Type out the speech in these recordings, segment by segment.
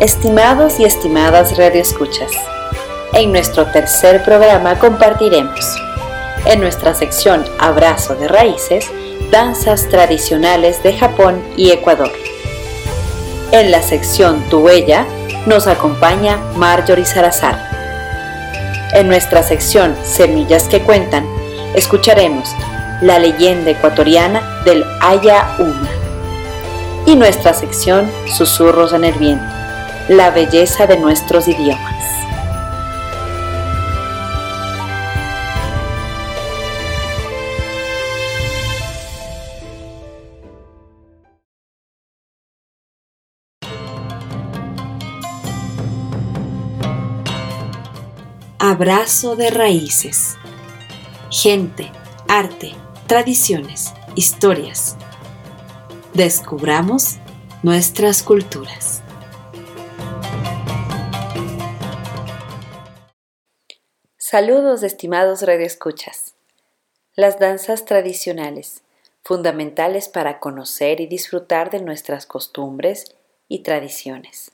Estimados y estimadas radioescuchas, en nuestro tercer programa compartiremos, en nuestra sección Abrazo de Raíces, danzas tradicionales de Japón y Ecuador. En la sección Tu Huella nos acompaña Marjorie Salazar en nuestra sección Semillas que Cuentan, escucharemos la leyenda ecuatoriana del Aya Uma. Y nuestra sección Susurros en el Viento, la belleza de nuestros idiomas. Abrazo de raíces. Gente, arte, tradiciones, historias. Descubramos nuestras culturas. Saludos, estimados radioescuchas. Las danzas tradicionales, fundamentales para conocer y disfrutar de nuestras costumbres y tradiciones,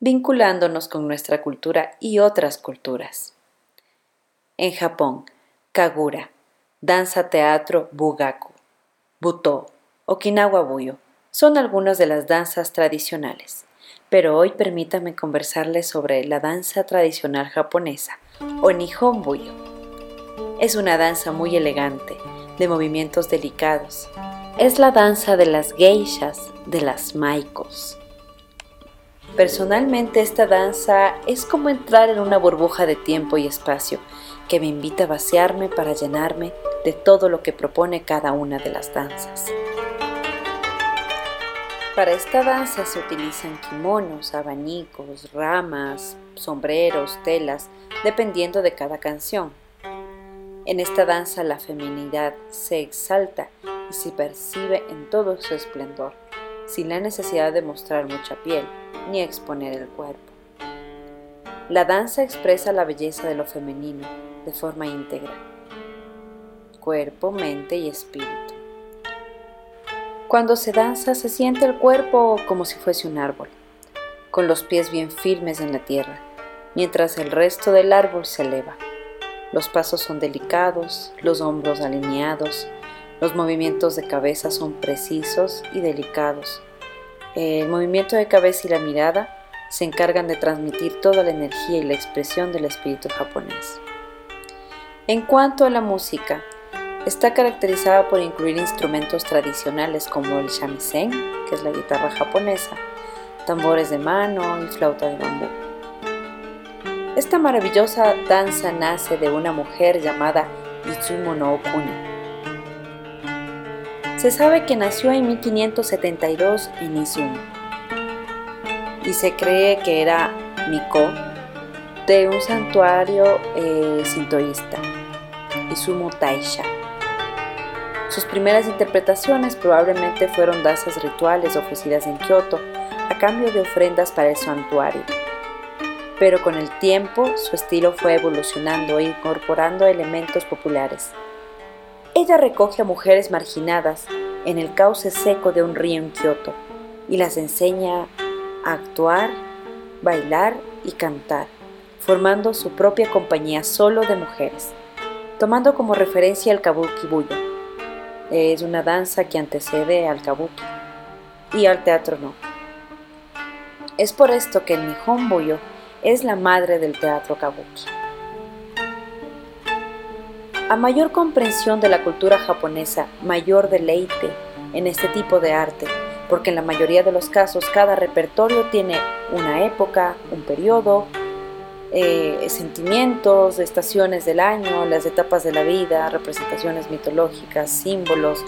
vinculándonos con nuestra cultura y otras culturas. En Japón, Kagura, danza teatro Bugaku, Buto, Okinawa Buyo son algunas de las danzas tradicionales, pero hoy permítame conversarles sobre la danza tradicional japonesa, o Nihon Buyo. Es una danza muy elegante, de movimientos delicados. Es la danza de las geishas, de las maikos. Personalmente esta danza es como entrar en una burbuja de tiempo y espacio que me invita a vaciarme para llenarme de todo lo que propone cada una de las danzas. Para esta danza se utilizan kimonos, abanicos, ramas, sombreros, telas, dependiendo de cada canción. En esta danza la feminidad se exalta y se percibe en todo su esplendor, sin la necesidad de mostrar mucha piel ni exponer el cuerpo. La danza expresa la belleza de lo femenino, de forma íntegra, cuerpo, mente y espíritu. Cuando se danza se siente el cuerpo como si fuese un árbol, con los pies bien firmes en la tierra, mientras el resto del árbol se eleva. Los pasos son delicados, los hombros alineados, los movimientos de cabeza son precisos y delicados. El movimiento de cabeza y la mirada se encargan de transmitir toda la energía y la expresión del espíritu japonés. En cuanto a la música, está caracterizada por incluir instrumentos tradicionales como el shamisen, que es la guitarra japonesa, tambores de mano y flauta de bambú. Esta maravillosa danza nace de una mujer llamada Izumo no Okuni. Se sabe que nació en 1572 en Izumo y se cree que era Miko de un santuario eh, sintoísta, Izumo Taisha. Sus primeras interpretaciones probablemente fueron danzas rituales ofrecidas en Kioto a cambio de ofrendas para el santuario. Pero con el tiempo su estilo fue evolucionando e incorporando elementos populares. Ella recoge a mujeres marginadas en el cauce seco de un río en Kioto y las enseña a actuar, bailar y cantar formando su propia compañía solo de mujeres, tomando como referencia el kabuki buyo. Es una danza que antecede al kabuki y al teatro no. Es por esto que el Nihon Buyo es la madre del teatro kabuki. A mayor comprensión de la cultura japonesa, mayor deleite en este tipo de arte, porque en la mayoría de los casos cada repertorio tiene una época, un periodo, eh, sentimientos, estaciones del año, las etapas de la vida, representaciones mitológicas, símbolos,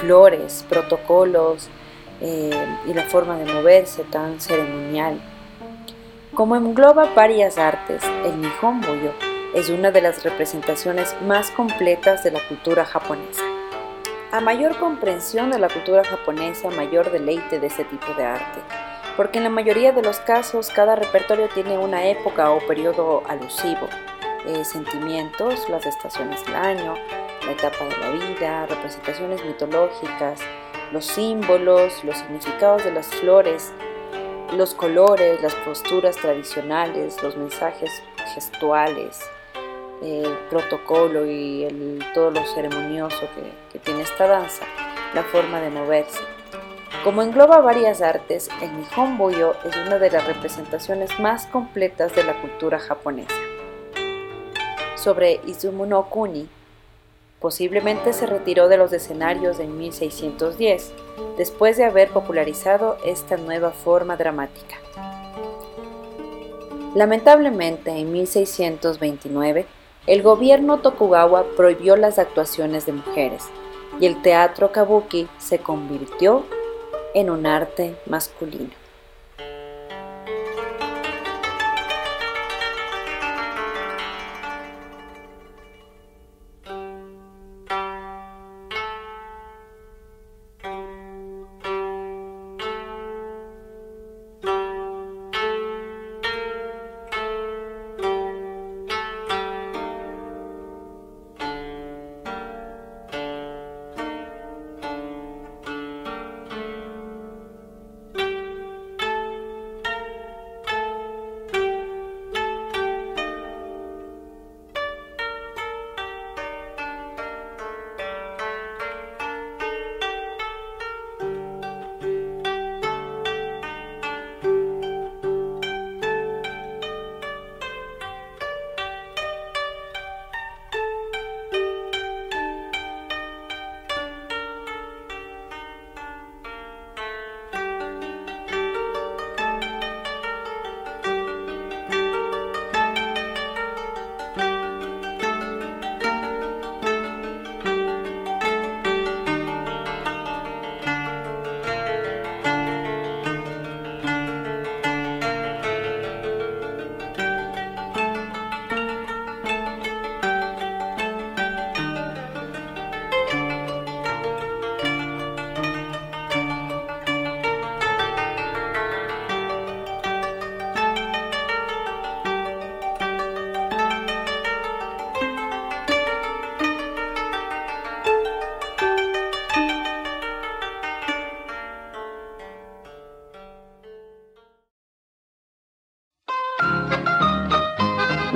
flores, protocolos, eh, y la forma de moverse tan ceremonial. Como engloba varias artes, el Nihon Boyo es una de las representaciones más completas de la cultura japonesa. A mayor comprensión de la cultura japonesa, mayor deleite de este tipo de arte, porque en la mayoría de los casos cada repertorio tiene una época o periodo alusivo, eh, sentimientos, las estaciones del año, la etapa de la vida, representaciones mitológicas, los símbolos, los significados de las flores, los colores, las posturas tradicionales, los mensajes gestuales, el protocolo y el, todo lo ceremonioso que, que tiene esta danza, la forma de moverse. Como engloba varias artes, el Nihon Boyo es una de las representaciones más completas de la cultura japonesa. Sobre Izumo no Kuni, Posiblemente se retiró de los escenarios en 1610, después de haber popularizado esta nueva forma dramática. Lamentablemente, en 1629, el gobierno Tokugawa prohibió las actuaciones de mujeres y el teatro kabuki se convirtió en un arte masculino.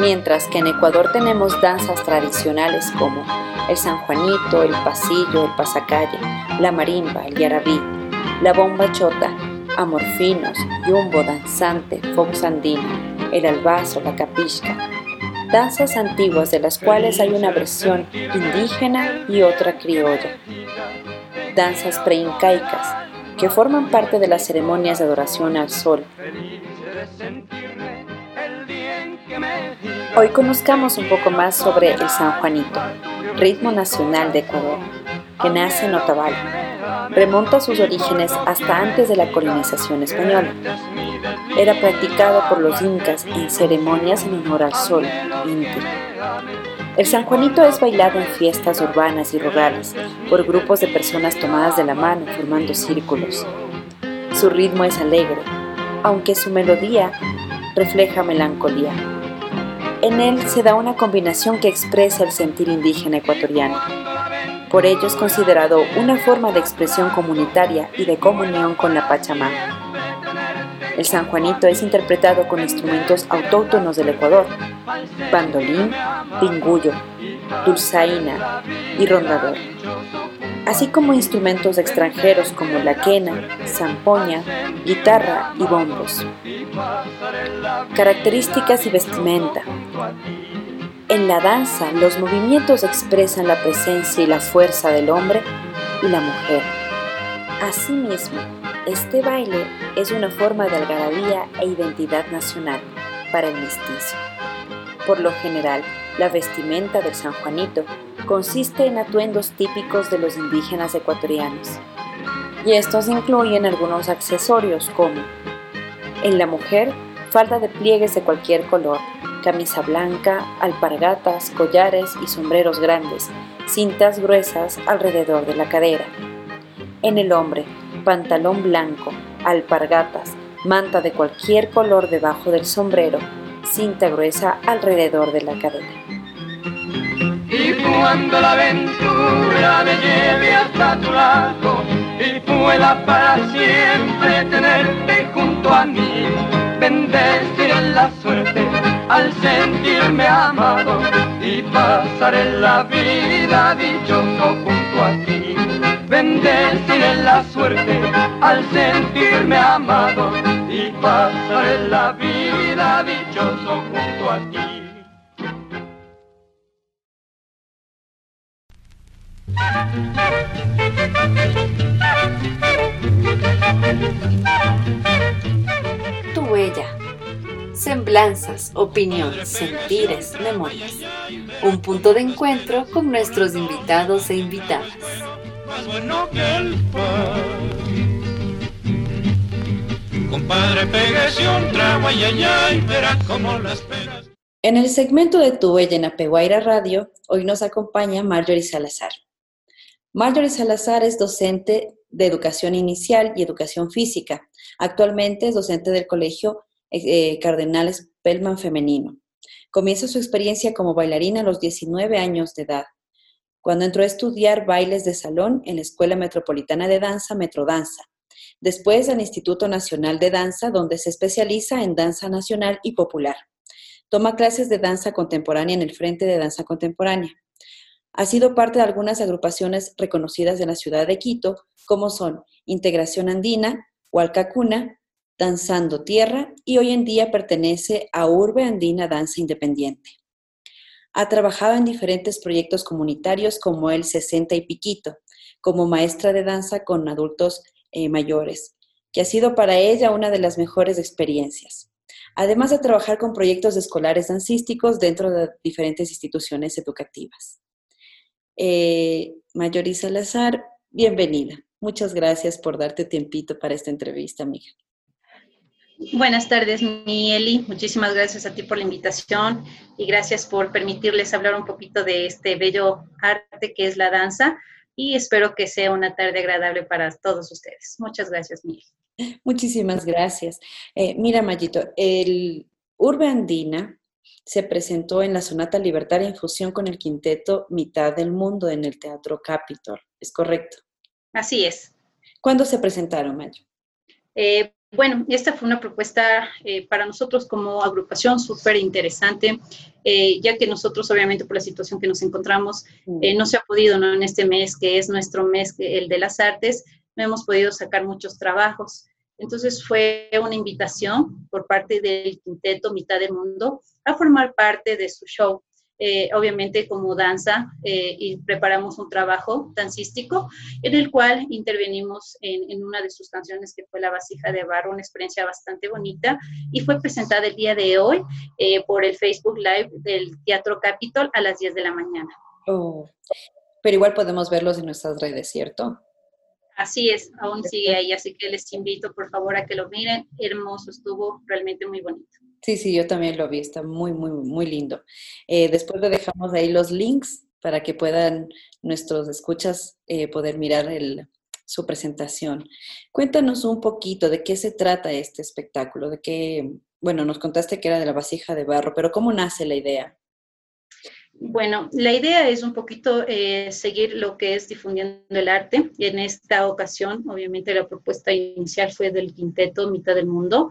Mientras que en Ecuador tenemos danzas tradicionales como el San Juanito, el pasillo, el pasacalle, la marimba, el yarabí, la bomba chota, amorfinos, yumbo danzante, fox andino, el albazo, la capisca, danzas antiguas de las cuales hay una versión indígena y otra criolla, danzas preincaicas que forman parte de las ceremonias de adoración al sol, Hoy conozcamos un poco más sobre el San Juanito, ritmo nacional de Ecuador, que nace en Otavalo. Remonta sus orígenes hasta antes de la colonización española. Era practicado por los incas en ceremonias en honor al sol, Inti. El San Juanito es bailado en fiestas urbanas y rurales por grupos de personas tomadas de la mano formando círculos. Su ritmo es alegre, aunque su melodía refleja melancolía. En él se da una combinación que expresa el sentir indígena ecuatoriano. Por ello es considerado una forma de expresión comunitaria y de comunión con la Pachamama. El San Juanito es interpretado con instrumentos autóctonos del Ecuador, bandolín, pingullo, dulzaina y rondador, así como instrumentos extranjeros como la quena, zampoña, guitarra y bombos. Características y vestimenta. En la danza, los movimientos expresan la presencia y la fuerza del hombre y la mujer. Asimismo, este baile es una forma de algarabía e identidad nacional para el mestizo. Por lo general, la vestimenta del San Juanito consiste en atuendos típicos de los indígenas ecuatorianos. y estos incluyen algunos accesorios como en la mujer, falda de pliegues de cualquier color, camisa blanca, alpargatas, collares y sombreros grandes, cintas gruesas alrededor de la cadera. En el hombre, pantalón blanco, alpargatas, manta de cualquier color debajo del sombrero, cinta gruesa alrededor de la cadera. Y cuando la aventura me lleve hasta tu lado y pueda para siempre tenerte junto a mí, bendeciré la suerte al sentirme amado y pasaré la vida dichoso junto a ti. Bendeciré la suerte al sentirme amado y pasaré la vida dichoso junto a ti. Tu huella. Semblanzas, opiniones, sentires, memorias. Un punto de encuentro con nuestros invitados e invitadas. Compadre, pégase un trago, ay, ay, ay, verá cómo las esperas. En el segmento de Tu Huella en Apeguaira Radio, hoy nos acompaña Marjorie Salazar. Marjorie Salazar es docente de educación inicial y educación física. Actualmente es docente del Colegio eh, Cardenales Pellman Femenino. Comienza su experiencia como bailarina a los 19 años de edad, cuando entró a estudiar bailes de salón en la Escuela Metropolitana de Danza, Metrodanza. Después al Instituto Nacional de Danza, donde se especializa en danza nacional y popular. Toma clases de danza contemporánea en el Frente de Danza Contemporánea. Ha sido parte de algunas agrupaciones reconocidas de la ciudad de Quito, como son Integración Andina, Hualcacuna, Danzando Tierra y hoy en día pertenece a Urbe Andina Danza Independiente. Ha trabajado en diferentes proyectos comunitarios como el 60 y Piquito, como maestra de danza con adultos eh, mayores, que ha sido para ella una de las mejores experiencias. Además de trabajar con proyectos escolares dancísticos dentro de diferentes instituciones educativas. Eh, Mayori bienvenida. Muchas gracias por darte tiempito para esta entrevista, amiga. Buenas tardes, mi Eli. Muchísimas gracias a ti por la invitación y gracias por permitirles hablar un poquito de este bello arte que es la danza y espero que sea una tarde agradable para todos ustedes. Muchas gracias, Miguel. Muchísimas gracias. Eh, mira, Mayito, el Urbe Andina se presentó en la Sonata Libertaria en fusión con el quinteto Mitad del Mundo en el Teatro Capitol. ¿Es correcto? Así es. ¿Cuándo se presentaron, Mayo? Eh, bueno, esta fue una propuesta eh, para nosotros como agrupación súper interesante, eh, ya que nosotros obviamente por la situación que nos encontramos Mm. no se ha podido ¿no? en este mes, que es nuestro mes, el de las artes, no hemos podido sacar muchos trabajos. Entonces fue una invitación por parte del quinteto Mitad del Mundo a formar parte de su show. Eh, obviamente como danza eh, y preparamos un trabajo dancístico en el cual intervenimos en, en una de sus canciones que fue La vasija de barro, una experiencia bastante bonita y fue presentada el día de hoy eh, por el Facebook Live del Teatro Capitol a las 10 de la mañana. Oh, Pero igual podemos verlos en nuestras redes, ¿cierto? Así es, aún sigue ahí, así que les invito por favor a que lo miren. Hermoso, estuvo realmente muy bonito. Sí, sí, yo también lo vi, está muy, muy, muy lindo. Eh, después le dejamos ahí los links para que puedan nuestros escuchas eh, poder mirar el- su presentación. Cuéntanos un poquito de qué se trata este espectáculo, de qué, bueno, nos contaste que era de la vasija de barro, pero ¿cómo nace la idea? Bueno, la idea es un poquito eh, seguir lo que es difundiendo el arte. En esta ocasión, obviamente, la propuesta inicial fue del quinteto Mitad del Mundo,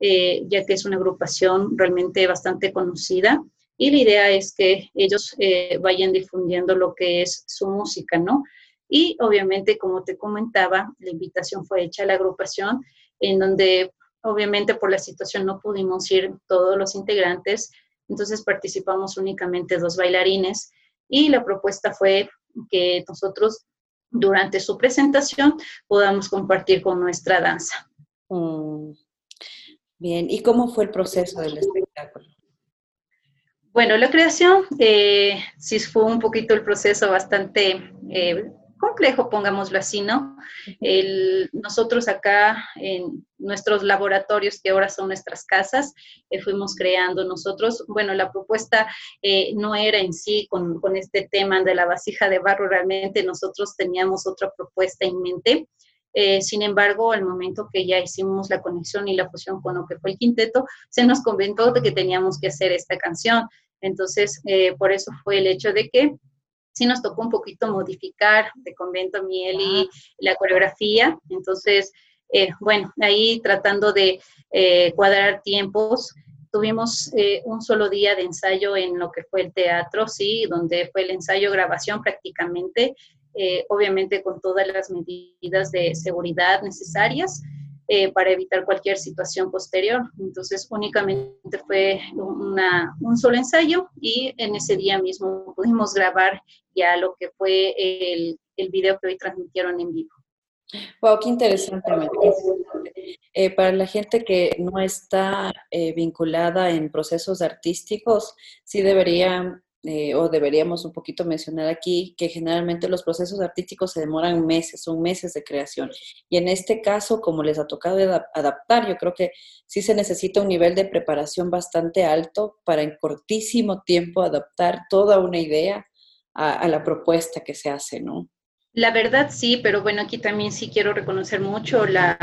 eh, ya que es una agrupación realmente bastante conocida. Y la idea es que ellos eh, vayan difundiendo lo que es su música, ¿no? Y obviamente, como te comentaba, la invitación fue hecha a la agrupación, en donde obviamente por la situación no pudimos ir todos los integrantes, entonces participamos únicamente dos bailarines y la propuesta fue que nosotros durante su presentación podamos compartir con nuestra danza. Mm, Bien, ¿y cómo fue el proceso del espectáculo? Bueno, la creación eh, sí fue un poquito el proceso bastante eh, complejo, pongámoslo así, ¿no? nosotros acá en nuestros laboratorios, que ahora son nuestras casas, eh, fuimos creando nosotros, bueno, la propuesta eh, no era en sí con, con, este tema de la vasija de barro, realmente nosotros teníamos otra propuesta en mente. Eh, sin embargo, al momento que ya hicimos la conexión y la fusión con lo que fue el quinteto, se nos comentó de que teníamos que hacer esta canción. Entonces, por eso fue el hecho de que sí nos tocó un poquito modificar de Convento Miel y la coreografía. Entonces, eh, bueno, ahí tratando de eh, cuadrar tiempos, tuvimos eh, un solo día de ensayo en lo que fue el teatro, sí, donde fue el ensayo grabación prácticamente, obviamente con todas las medidas de seguridad necesarias. para evitar cualquier situación posterior. Entonces, únicamente fue un solo ensayo y en ese día mismo pudimos grabar ya lo que fue el, el video que hoy transmitieron en vivo. Wow, qué interesante. Eh, para la gente que no está eh, vinculada en procesos artísticos, sí debería eh, o deberíamos un poquito mencionar aquí que generalmente los procesos artísticos se demoran meses, son meses de creación. Y en este caso, como les ha tocado adaptar, yo creo que sí se necesita un nivel de preparación bastante alto para en cortísimo tiempo adaptar toda una idea a la propuesta que se hace, ¿no? La verdad sí, pero bueno, aquí también sí quiero reconocer mucho la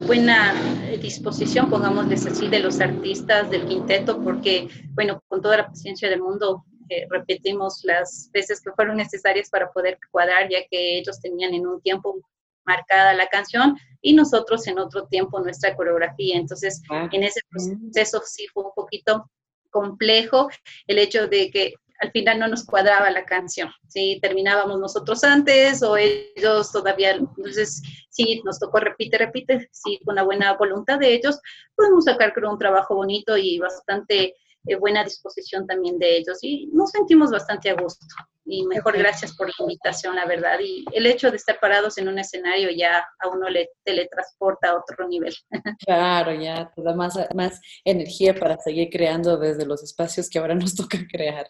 buena disposición, pongámosles así, de los artistas del quinteto, porque bueno, con toda la paciencia del mundo repetimos las veces que fueron necesarias para poder cuadrar, ya que ellos tenían en un tiempo marcada la canción y nosotros en otro tiempo nuestra coreografía. Entonces, ah, en ese proceso sí fue un poquito complejo el hecho de que al final no nos cuadraba la canción, ¿sí? Terminábamos nosotros antes o ellos todavía, entonces sí, nos tocó repite, repite, sí, con la buena voluntad de ellos, pudimos sacar creo un trabajo bonito y bastante eh, buena disposición también de ellos y nos sentimos bastante a gusto. Y mejor gracias por la invitación, la verdad. Y el hecho de estar parados en un escenario ya a uno le teletransporta a otro nivel. Claro, ya te da más, más energía para seguir creando desde los espacios que ahora nos toca crear.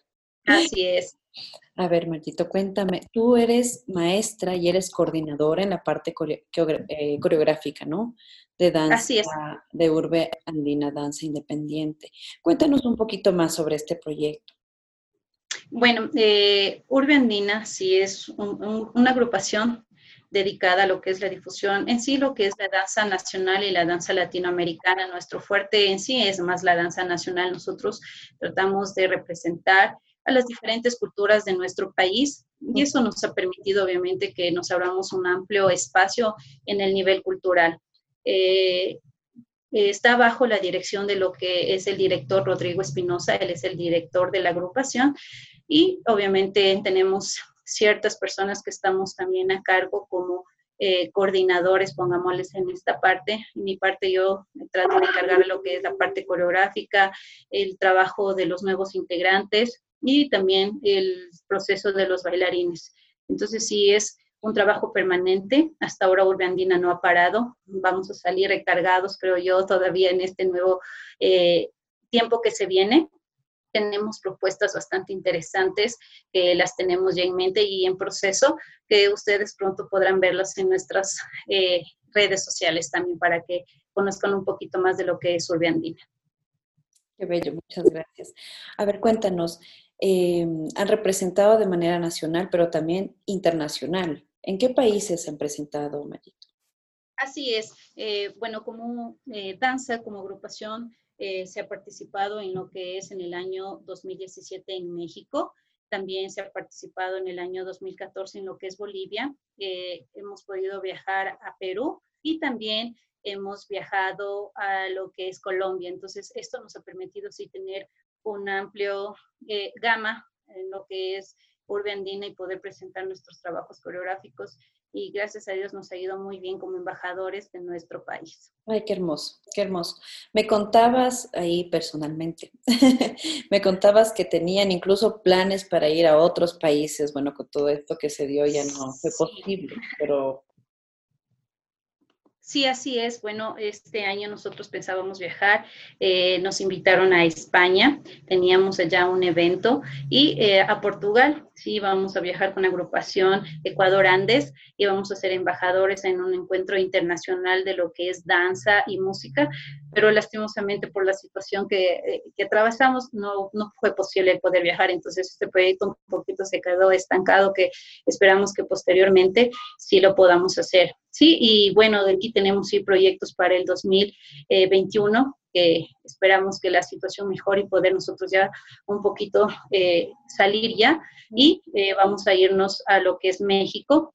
Así es. A ver, Martito, cuéntame, tú eres maestra y eres coordinadora en la parte eh, coreográfica, ¿no? De danza, Así es. de Urbe Andina Danza Independiente. Cuéntanos un poquito más sobre este proyecto. Bueno, eh, Urbe Andina sí es una agrupación dedicada a lo que es la difusión, en sí lo que es la danza nacional y la danza latinoamericana. Nuestro fuerte en sí es más la danza nacional. Nosotros tratamos de representar a las diferentes culturas de nuestro país y eso nos ha permitido obviamente que nos abramos un amplio espacio en el nivel cultural. Eh, está bajo la dirección de lo que es el director Rodrigo Espinosa, él es el director de la agrupación y obviamente tenemos ciertas personas que estamos también a cargo como eh, coordinadores, pongámosles en esta parte. En mi parte yo trato de encargar lo que es la parte coreográfica, el trabajo de los nuevos integrantes, y también el proceso de los bailarines. Entonces, sí es un trabajo permanente. Hasta ahora Urbe Andina no ha parado. Vamos a salir recargados, creo yo, todavía en este nuevo eh, tiempo que se viene. Tenemos propuestas bastante interesantes que las tenemos ya en mente y en proceso, que ustedes pronto podrán verlas en nuestras eh, redes sociales también para que conozcan un poquito más de lo que es Urbe Andina. Qué bello, muchas gracias. A ver, cuéntanos, eh, han representado de manera nacional, pero también internacional. ¿En qué países han presentado, Mayito? Así es. Eh, bueno, como eh, danza, como agrupación, se ha participado en lo que es en el año 2017 en México. También se ha participado en el año 2014 en lo que es Bolivia. hemos podido viajar a Perú y también hemos viajado a lo que es Colombia. Entonces, esto nos ha permitido sí tener un amplio eh, gama en lo que es urbe andina y poder presentar nuestros trabajos coreográficos y gracias a Dios nos ha ido muy bien como embajadores de nuestro país. Ay, qué hermoso, qué hermoso. Me contabas ahí personalmente, me contabas que tenían incluso planes para ir a otros países. Bueno, con todo esto que se dio ya no fue posible, pero Sí, así es. Bueno, este año nosotros pensábamos viajar, eh, nos invitaron a España, teníamos allá un evento y eh, a Portugal. Sí, vamos a viajar con agrupación Ecuador Andes y vamos a ser embajadores en un encuentro internacional de lo que es danza y música, pero lastimosamente por la situación que, eh, que atravesamos no, no fue posible poder viajar, entonces este proyecto un poquito se quedó estancado que esperamos que posteriormente sí lo podamos hacer. Sí, y bueno, de aquí tenemos sí proyectos para el 2021 que esperamos que la situación mejore y poder nosotros ya un poquito eh, salir ya y eh, vamos a irnos a lo que es México.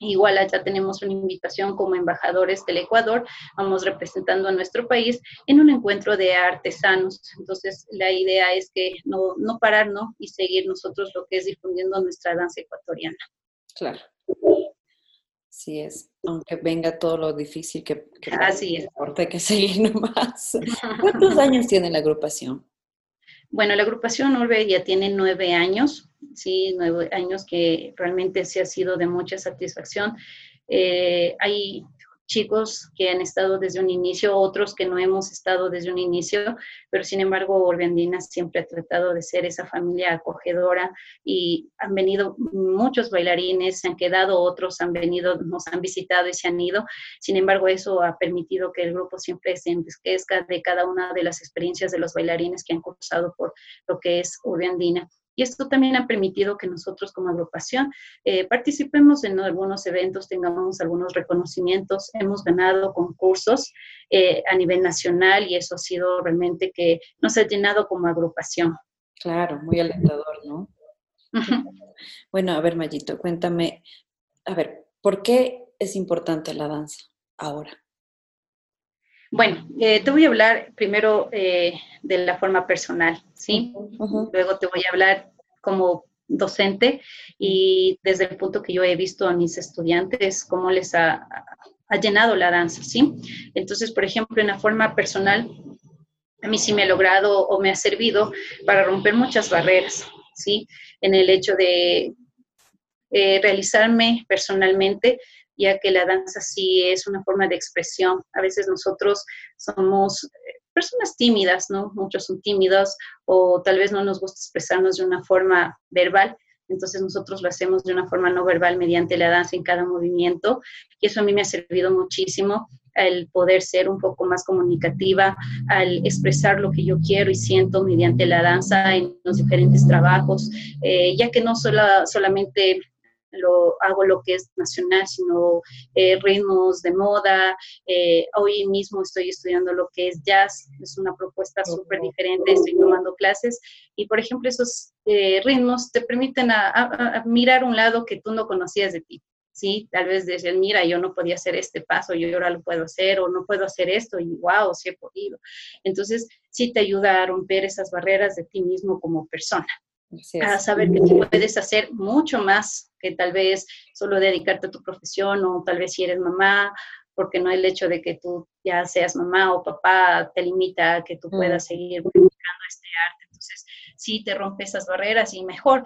Igual allá tenemos una invitación como embajadores del Ecuador, vamos representando a nuestro país en un encuentro de artesanos. Entonces, la idea es que no, no parar, ¿no? Y seguir nosotros lo que es difundiendo nuestra danza ecuatoriana. Claro. Así es, aunque venga todo lo difícil que, que Así es. hay que seguir nomás. ¿Cuántos años tiene la agrupación? Bueno, la agrupación Orbe ya tiene nueve años, sí, nueve años que realmente se ha sido de mucha satisfacción. Eh, hay chicos que han estado desde un inicio, otros que no hemos estado desde un inicio, pero sin embargo Orbeandina siempre ha tratado de ser esa familia acogedora y han venido muchos bailarines, se han quedado otros, han venido, nos han visitado y se han ido. Sin embargo, eso ha permitido que el grupo siempre se enriquezca de cada una de las experiencias de los bailarines que han cursado por lo que es Orbeandina. Y esto también ha permitido que nosotros como agrupación eh, participemos en algunos eventos, tengamos algunos reconocimientos, hemos ganado concursos eh, a nivel nacional y eso ha sido realmente que nos ha llenado como agrupación. Claro, muy alentador, ¿no? Bueno, a ver, Mayito, cuéntame, a ver, ¿por qué es importante la danza ahora? Bueno, eh, te voy a hablar primero eh, de la forma personal, ¿sí? Luego te voy a hablar como docente y desde el punto que yo he visto a mis estudiantes, cómo les ha, ha llenado la danza, ¿sí? Entonces, por ejemplo, en la forma personal, a mí sí me ha logrado o me ha servido para romper muchas barreras, ¿sí? En el hecho de eh, realizarme personalmente ya que la danza sí es una forma de expresión. A veces nosotros somos eh, personas tímidas, ¿no? Muchos son tímidos o tal vez no nos gusta expresarnos de una forma verbal. Entonces nosotros lo hacemos de una forma no verbal mediante la danza en cada movimiento y eso a mí me ha servido muchísimo al poder ser un poco más comunicativa, al expresar lo que yo quiero y siento mediante la danza en los diferentes trabajos, eh, ya que no solo, solamente lo, hago lo que es nacional, sino eh, ritmos de moda. Eh, hoy mismo estoy estudiando lo que es jazz, es una propuesta súper diferente, estoy tomando clases y, por ejemplo, esos eh, ritmos te permiten a, mirar un lado que tú no conocías de ti. Sí, tal vez decir, mira, yo no podía hacer este paso, yo ahora lo puedo hacer, o no puedo hacer esto, y wow, sí he podido. Entonces, sí te ayuda a romper esas barreras de ti mismo como persona a saber que tú puedes hacer mucho más que tal vez solo dedicarte a tu profesión o tal vez si eres mamá, porque no el hecho de que tú ya seas mamá o papá te limita a que tú puedas mm. seguir buscando este arte. Entonces, sí te rompe esas barreras y mejor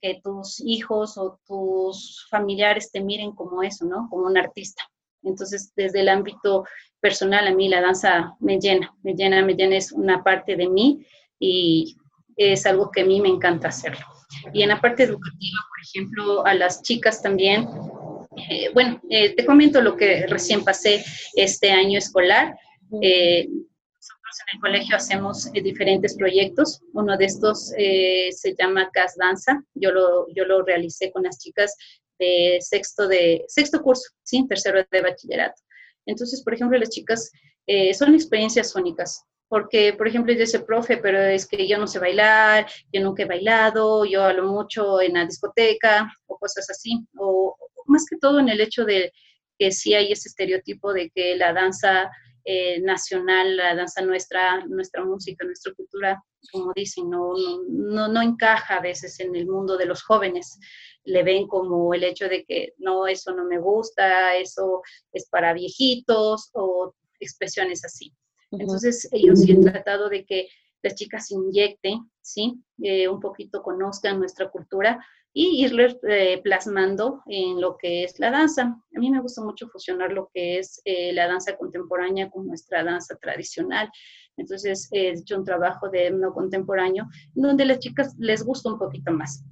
que tus hijos o tus familiares te miren como eso, ¿no? Como un artista. Entonces, desde el ámbito personal, a mí la danza me llena, me llena, me llena, es una parte de mí y es algo que a mí me encanta hacerlo. Y en la parte educativa, por ejemplo, a las chicas también, eh, bueno, eh, te comento lo que recién pasé este año escolar. Eh, nosotros en el colegio hacemos diferentes proyectos. Uno de estos se llama CAS Danza. Yo lo, yo lo realicé con las chicas de sexto, de, sexto curso, ¿sí? tercero de bachillerato. Entonces, por ejemplo, las chicas son experiencias únicas porque, por ejemplo, yo dice, profe, pero es que yo no sé bailar, yo nunca he bailado, yo hablo mucho en la discoteca o cosas así, o, más que todo en el hecho de que sí hay ese estereotipo de que la danza eh, nacional, la danza nuestra, nuestra música, nuestra cultura, como dicen, no, no, no encaja a veces en el mundo de los jóvenes. Le ven como el hecho de que no, eso no me gusta, eso es para viejitos o expresiones así. Entonces, ellos sí han tratado de que las chicas inyecten, ¿sí? Eh, un poquito conozcan nuestra cultura y irles eh, plasmando en lo que es la danza. A mí me gusta mucho fusionar lo que es eh, la danza contemporánea con nuestra danza tradicional. Entonces, he hecho un trabajo de no contemporáneo donde las chicas les gusta un poquito más.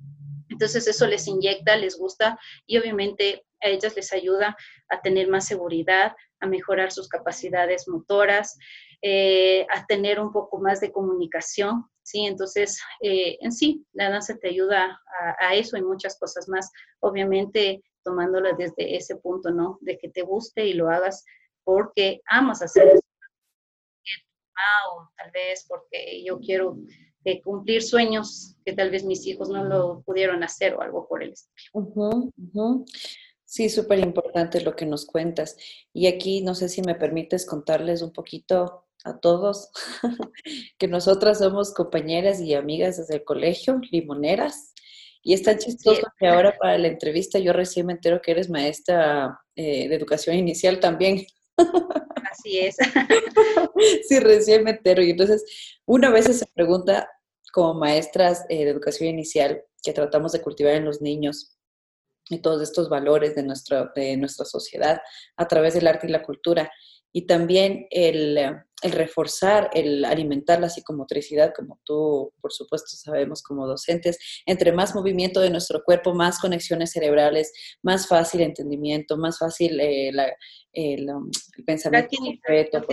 Entonces eso les inyecta, les gusta y obviamente a ellas les ayuda a tener más seguridad, a mejorar sus capacidades motoras, eh, a tener un poco más de comunicación, ¿sí? Entonces, eh, en sí, la danza te ayuda a, eso y muchas cosas más, obviamente tomándolo desde ese punto, ¿no? De que te guste y lo hagas porque amas hacer eso. O tal vez porque yo quiero eh, cumplir sueños que tal vez mis hijos no lo pudieron hacer o algo por el estilo. Sí, súper importante lo que nos cuentas. Y aquí no sé si me permites contarles un poquito a todos que nosotras somos compañeras y amigas desde el colegio, limoneras. Y es tan chistoso que ahora para la entrevista yo recién me entero que eres maestra eh, de educación inicial también. Así es. sí, recién me entero. Y entonces, una vez se pregunta como maestras eh, de educación inicial que tratamos de cultivar en los niños y todos estos valores de, nuestra de nuestra sociedad a través del arte y la cultura y también el, el, reforzar, el alimentar la psicomotricidad, como tú, por supuesto, sabemos como docentes. Entre más movimiento de nuestro cuerpo, más conexiones cerebrales, más fácil entendimiento, más fáccil eh, el, um, el, pensamiento concreto.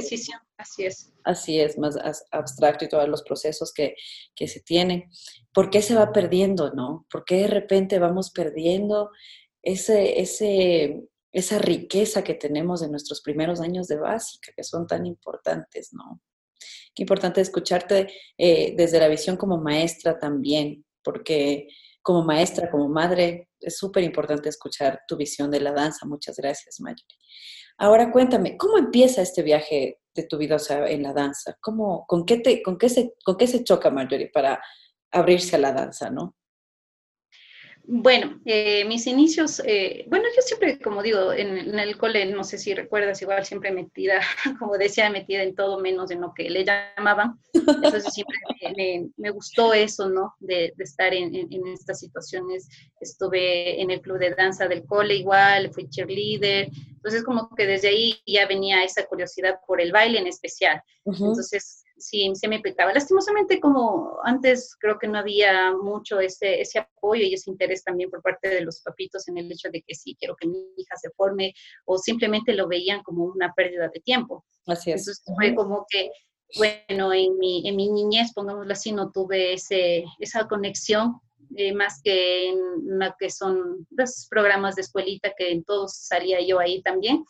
Así es. Así es, más abstracto y todos los procesos que, que se tienen. ¿Por qué se va perdiendo, no? ¿Por qué de repente vamos perdiendo ese, ese esa riqueza que tenemos de nuestros primeros años de básica, que son tan importantes, ¿no? Qué importante escucharte eh, desde la visión como maestra también, porque como maestra, como madre, es súper importante escuchar tu visión de la danza. Muchas gracias, Mayuri. Ahora cuéntame, ¿cómo empieza este viaje de tu vida en la danza? ¿Cómo, con, qué te, con, qué se, ¿Con qué se choca, Mayuri, para abrirse a la danza, no? Bueno, eh, mis inicios, eh, bueno, yo siempre, como digo, en, el cole, no sé si recuerdas, igual siempre metida, como decía, metida en todo menos en lo que le llamaban. Entonces siempre me, gustó eso, ¿no? De, estar en, estas situaciones. Estuve en el club de danza del cole igual, fui cheerleader. Entonces como que desde ahí ya venía esa curiosidad por el baile en especial. Entonces sí, se me pecaba. Lastimosamente, como antes creo que no había mucho ese, ese apoyo y ese interés también por parte de los papitos en el hecho de que sí, quiero que mi hija se forme, o simplemente lo veían como una pérdida de tiempo. Así es. Entonces fue como que, bueno, en mi, en mi niñez, pongámoslo así, no tuve ese, esa conexión eh, más que en una que son los programas de escuelita que en todos salía yo ahí también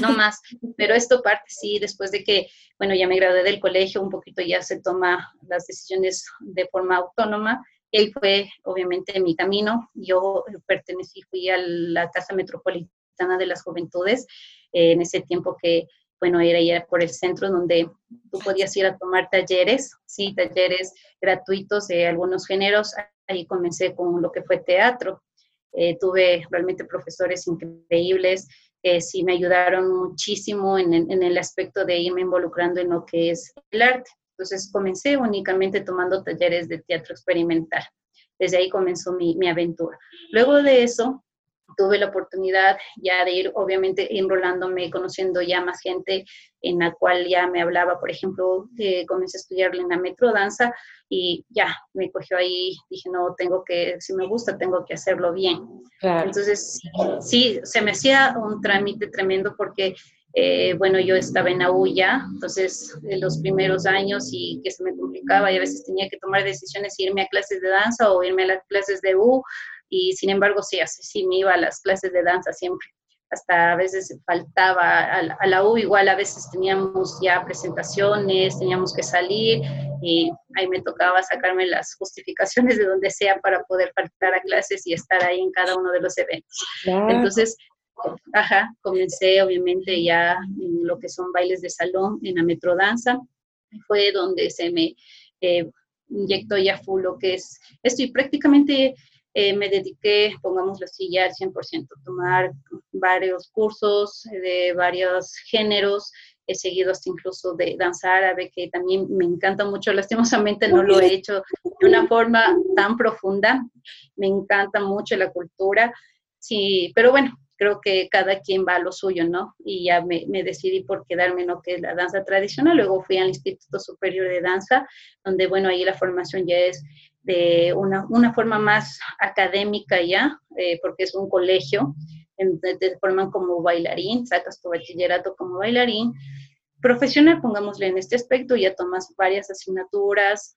no más. Pero esto parte, sí, después de que, bueno, ya me gradué del colegio, un poquito ya se toma las decisiones de forma autónoma. Y fue, obviamente, mi camino. Yo pertenecí, fui a la Casa Metropolitana de las Juventudes, eh, en ese tiempo que, bueno, era ya por el centro donde tú podías ir a tomar talleres, sí, talleres gratuitos de algunos géneros. Ahí comencé con lo que fue teatro. Eh, tuve realmente profesores increíbles, que sí me ayudaron muchísimo en, el aspecto de irme involucrando en lo que es el arte. Entonces comencé únicamente tomando talleres de teatro experimental. Desde ahí comenzó mi aventura. Luego de eso, tuve la oportunidad ya de ir, obviamente, enrolándome, conociendo ya más gente en la cual ya me hablaba, por ejemplo, eh, comencé a estudiar en la metrodanza y ya me cogió ahí, dije, no, tengo que, si me gusta, tengo que hacerlo bien. Entonces, sí, se me hacía un trámite tremendo porque, eh, bueno, yo estaba en AU ya, entonces, en los primeros años y que se me complicaba y a veces tenía que tomar decisiones, irme a clases de danza o irme a las clases de U y sin embargo sí, así sí me iba a las clases de danza siempre. Hasta a veces faltaba a, la U, igual a veces teníamos ya presentaciones, teníamos que salir y ahí me tocaba sacarme las justificaciones de donde sea para poder faltar a clases y estar ahí en cada uno de los eventos. Entonces, ajá, comencé obviamente ya en lo que son bailes de salón en la metrodanza. Fue donde se me eh, inyectó ya full lo que es esto y prácticamente eh, me dediqué, pongámoslo así, ya al 100%, a tomar varios cursos de varios géneros, he seguido hasta incluso de danza árabe, que también me encanta mucho, lastimosamente no lo he hecho de una forma tan profunda, me encanta mucho la cultura, sí, pero bueno, creo que cada quien va a lo suyo, ¿no? Y ya me, me, decidí por quedarme en lo que es la danza tradicional, luego fui al Instituto Superior de Danza, donde, bueno, ahí la formación ya es de una, una forma más académica ya, eh, porque es un colegio, te forman como bailarín, sacas tu bachillerato como bailarín. Profesional, pongámosle en este aspecto, ya tomas varias asignaturas,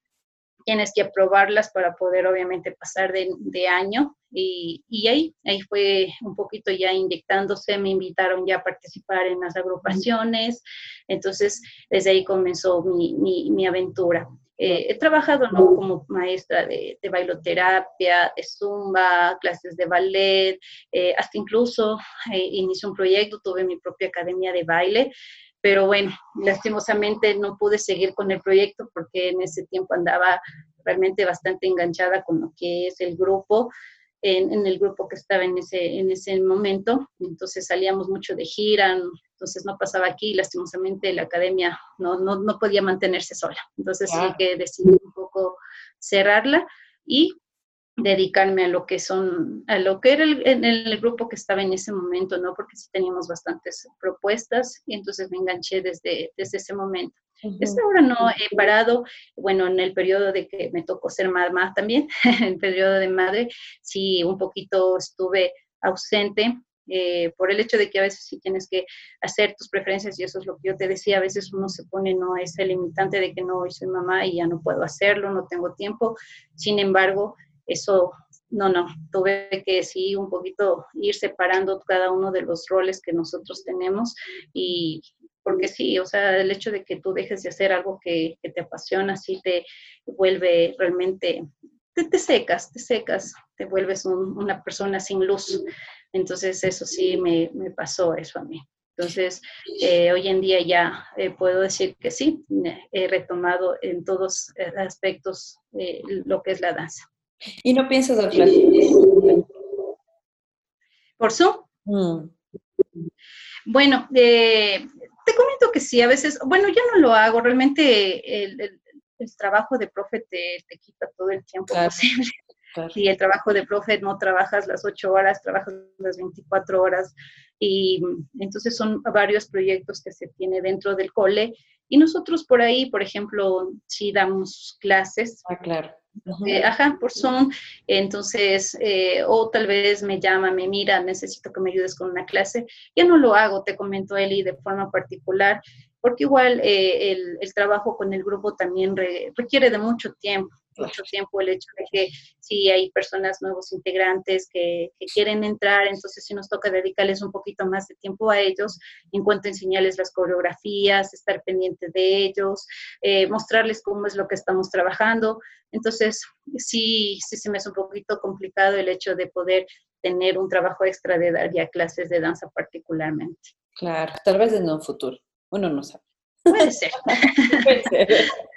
tienes que aprobarlas para poder obviamente pasar de, de año y, y, ahí, ahí fue un poquito ya inyectándose, me invitaron ya a participar en las agrupaciones, entonces desde ahí comenzó mi, mi aventura. Eh, he trabajado ¿no? como maestra de, de, bailoterapia, de zumba, clases de ballet, eh, hasta incluso eh, inicié un proyecto, tuve mi propia academia de baile, pero bueno, lastimosamente no pude seguir con el proyecto porque en ese tiempo andaba realmente bastante enganchada con lo que es el grupo, en, en, el grupo que estaba en ese, en ese momento, entonces salíamos mucho de gira, entonces no pasaba aquí, lastimosamente la academia no, no, no podía mantenerse sola, entonces sí que decidí un poco cerrarla y dedicarme a lo que son, a lo que era el, en el grupo que estaba en ese momento, ¿no? Porque sí teníamos bastantes propuestas y entonces me enganché desde, desde ese momento. Uh -huh. ahora no he parado, bueno, en el periodo de que me tocó ser mamá también, en el periodo de madre, sí, un poquito estuve ausente, eh, por el hecho de que a veces sí tienes que hacer tus preferencias y eso es lo que yo te decía, a veces uno se pone, no, ese limitante de que no, hoy soy mamá y ya no puedo hacerlo, no tengo tiempo, sin embargo, eso, no, no, tuve que sí un poquito ir separando cada uno de los roles que nosotros tenemos y porque sí, o sea, el hecho de que tú dejes de hacer algo que, te apasiona, sí te vuelve realmente, te, te secas, te secas, te vuelves un, una persona sin luz. Entonces eso sí me, me pasó eso a mí. Entonces, eh, hoy en día ya eh, puedo decir que sí, he retomado en todos aspectos eh, lo que es la danza. ¿Y no piensas dar clases? ¿Por Zoom? Mm. Bueno, eh, te comento que sí, a veces, bueno, ya no lo hago, realmente el, el, el trabajo de profe te, te, quita todo el tiempo claro. posible. Claro. Y el trabajo de profe no trabajas las ocho horas, trabajas las 24 horas. Y entonces son varios proyectos que se tiene dentro del cole. Y nosotros por ahí, por ejemplo, si damos clases. Ah, claro eh, ajá, por Zoom, entonces, eh, o tal vez me llama, me mira, necesito que me ayudes con una clase, ya no lo hago, te comento Eli de forma particular, porque igual eh, el, el, trabajo con el grupo también re, requiere de mucho tiempo, mucho tiempo el hecho de que si hay personas nuevos integrantes que, que, quieren entrar, entonces sí nos toca dedicarles un poquito más de tiempo a ellos en cuanto a enseñarles las coreografías, estar pendiente de ellos, eh, mostrarles cómo es lo que estamos trabajando. Entonces sí, sí se me hace un poquito complicado el hecho de poder tener un trabajo extra de dar ya clases de danza particularmente. Claro, tal vez en un futuro, uno no sabe. Puede ser. Puede ser.